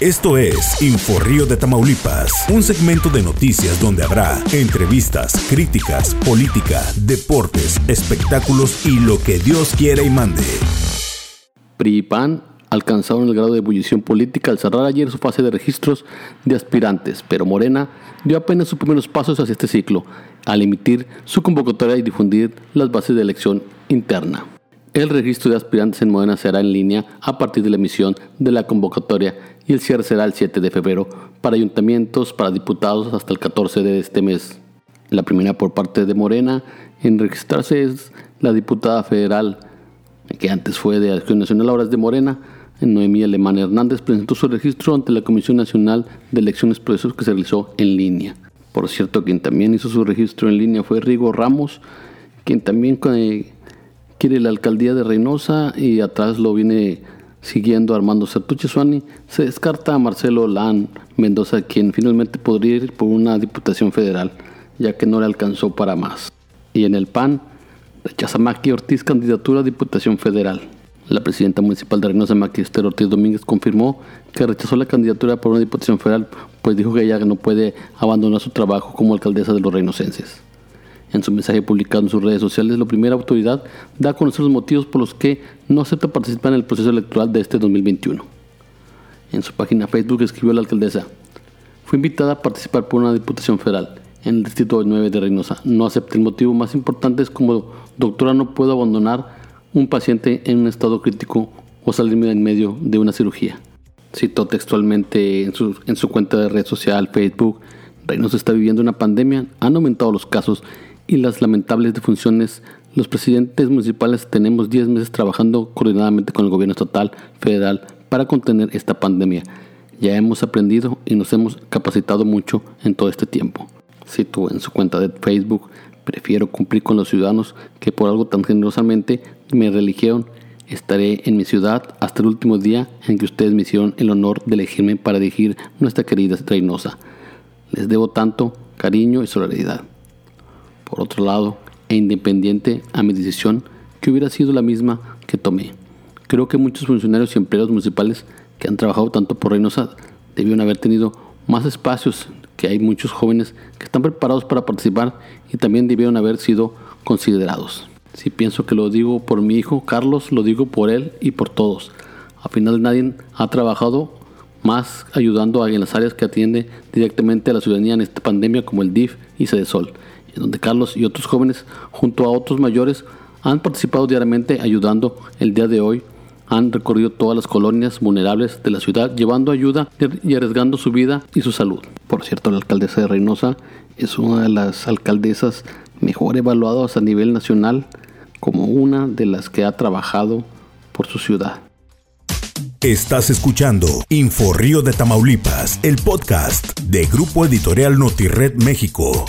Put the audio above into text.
Esto es Inforrío de Tamaulipas, un segmento de noticias donde habrá entrevistas, críticas, política, deportes, espectáculos y lo que Dios quiera y mande. PRI y alcanzaron el grado de ebullición política al cerrar ayer su fase de registros de aspirantes, pero Morena dio apenas sus primeros pasos hacia este ciclo, al emitir su convocatoria y difundir las bases de elección interna. El registro de aspirantes en Morena será en línea a partir de la emisión de la convocatoria y el cierre será el 7 de febrero para ayuntamientos, para diputados hasta el 14 de este mes. La primera por parte de Morena en registrarse es la diputada federal, que antes fue de Acción Nacional, ahora de Morena, Noemí Alemán Hernández presentó su registro ante la Comisión Nacional de Elecciones Procesos que se realizó en línea. Por cierto, quien también hizo su registro en línea fue Rigo Ramos, quien también eh, quiere la alcaldía de Reynosa y atrás lo viene Siguiendo Armando Sertuche Suani, se descarta a Marcelo Lan Mendoza, quien finalmente podría ir por una diputación federal, ya que no le alcanzó para más. Y en el PAN, rechaza Maki Ortiz candidatura a diputación federal. La presidenta municipal de Reynosa, Maki Esther Ortiz Domínguez, confirmó que rechazó la candidatura por una diputación federal, pues dijo que ella no puede abandonar su trabajo como alcaldesa de los reinocenses. En su mensaje publicado en sus redes sociales, la primera autoridad da a conocer los motivos por los que no acepta participar en el proceso electoral de este 2021. En su página Facebook escribió la alcaldesa, fue invitada a participar por una diputación federal en el distrito 9 de Reynosa. No acepté el motivo más importante es como doctora no puedo abandonar un paciente en un estado crítico o salirme en medio de una cirugía. Citó textualmente en su, en su cuenta de red social Facebook, Reynosa está viviendo una pandemia, han aumentado los casos y las lamentables defunciones, los presidentes municipales tenemos 10 meses trabajando coordinadamente con el gobierno estatal, federal, para contener esta pandemia. Ya hemos aprendido y nos hemos capacitado mucho en todo este tiempo. Cito en su cuenta de Facebook, prefiero cumplir con los ciudadanos que por algo tan generosamente me religieron. Estaré en mi ciudad hasta el último día en que ustedes me hicieron el honor de elegirme para dirigir nuestra querida Reynosa. Les debo tanto cariño y solidaridad. Por otro lado, e independiente a mi decisión, que hubiera sido la misma que tomé. Creo que muchos funcionarios y empleados municipales que han trabajado tanto por Reynosa debieron haber tenido más espacios, que hay muchos jóvenes que están preparados para participar y también debieron haber sido considerados. Si pienso que lo digo por mi hijo Carlos, lo digo por él y por todos. Al final nadie ha trabajado más ayudando en las áreas que atiende directamente a la ciudadanía en esta pandemia como el DIF y Sol donde Carlos y otros jóvenes, junto a otros mayores, han participado diariamente ayudando el día de hoy. Han recorrido todas las colonias vulnerables de la ciudad, llevando ayuda y arriesgando su vida y su salud. Por cierto, la alcaldesa de Reynosa es una de las alcaldesas mejor evaluadas a nivel nacional como una de las que ha trabajado por su ciudad. Estás escuchando Info Río de Tamaulipas, el podcast de Grupo Editorial NotiRed México.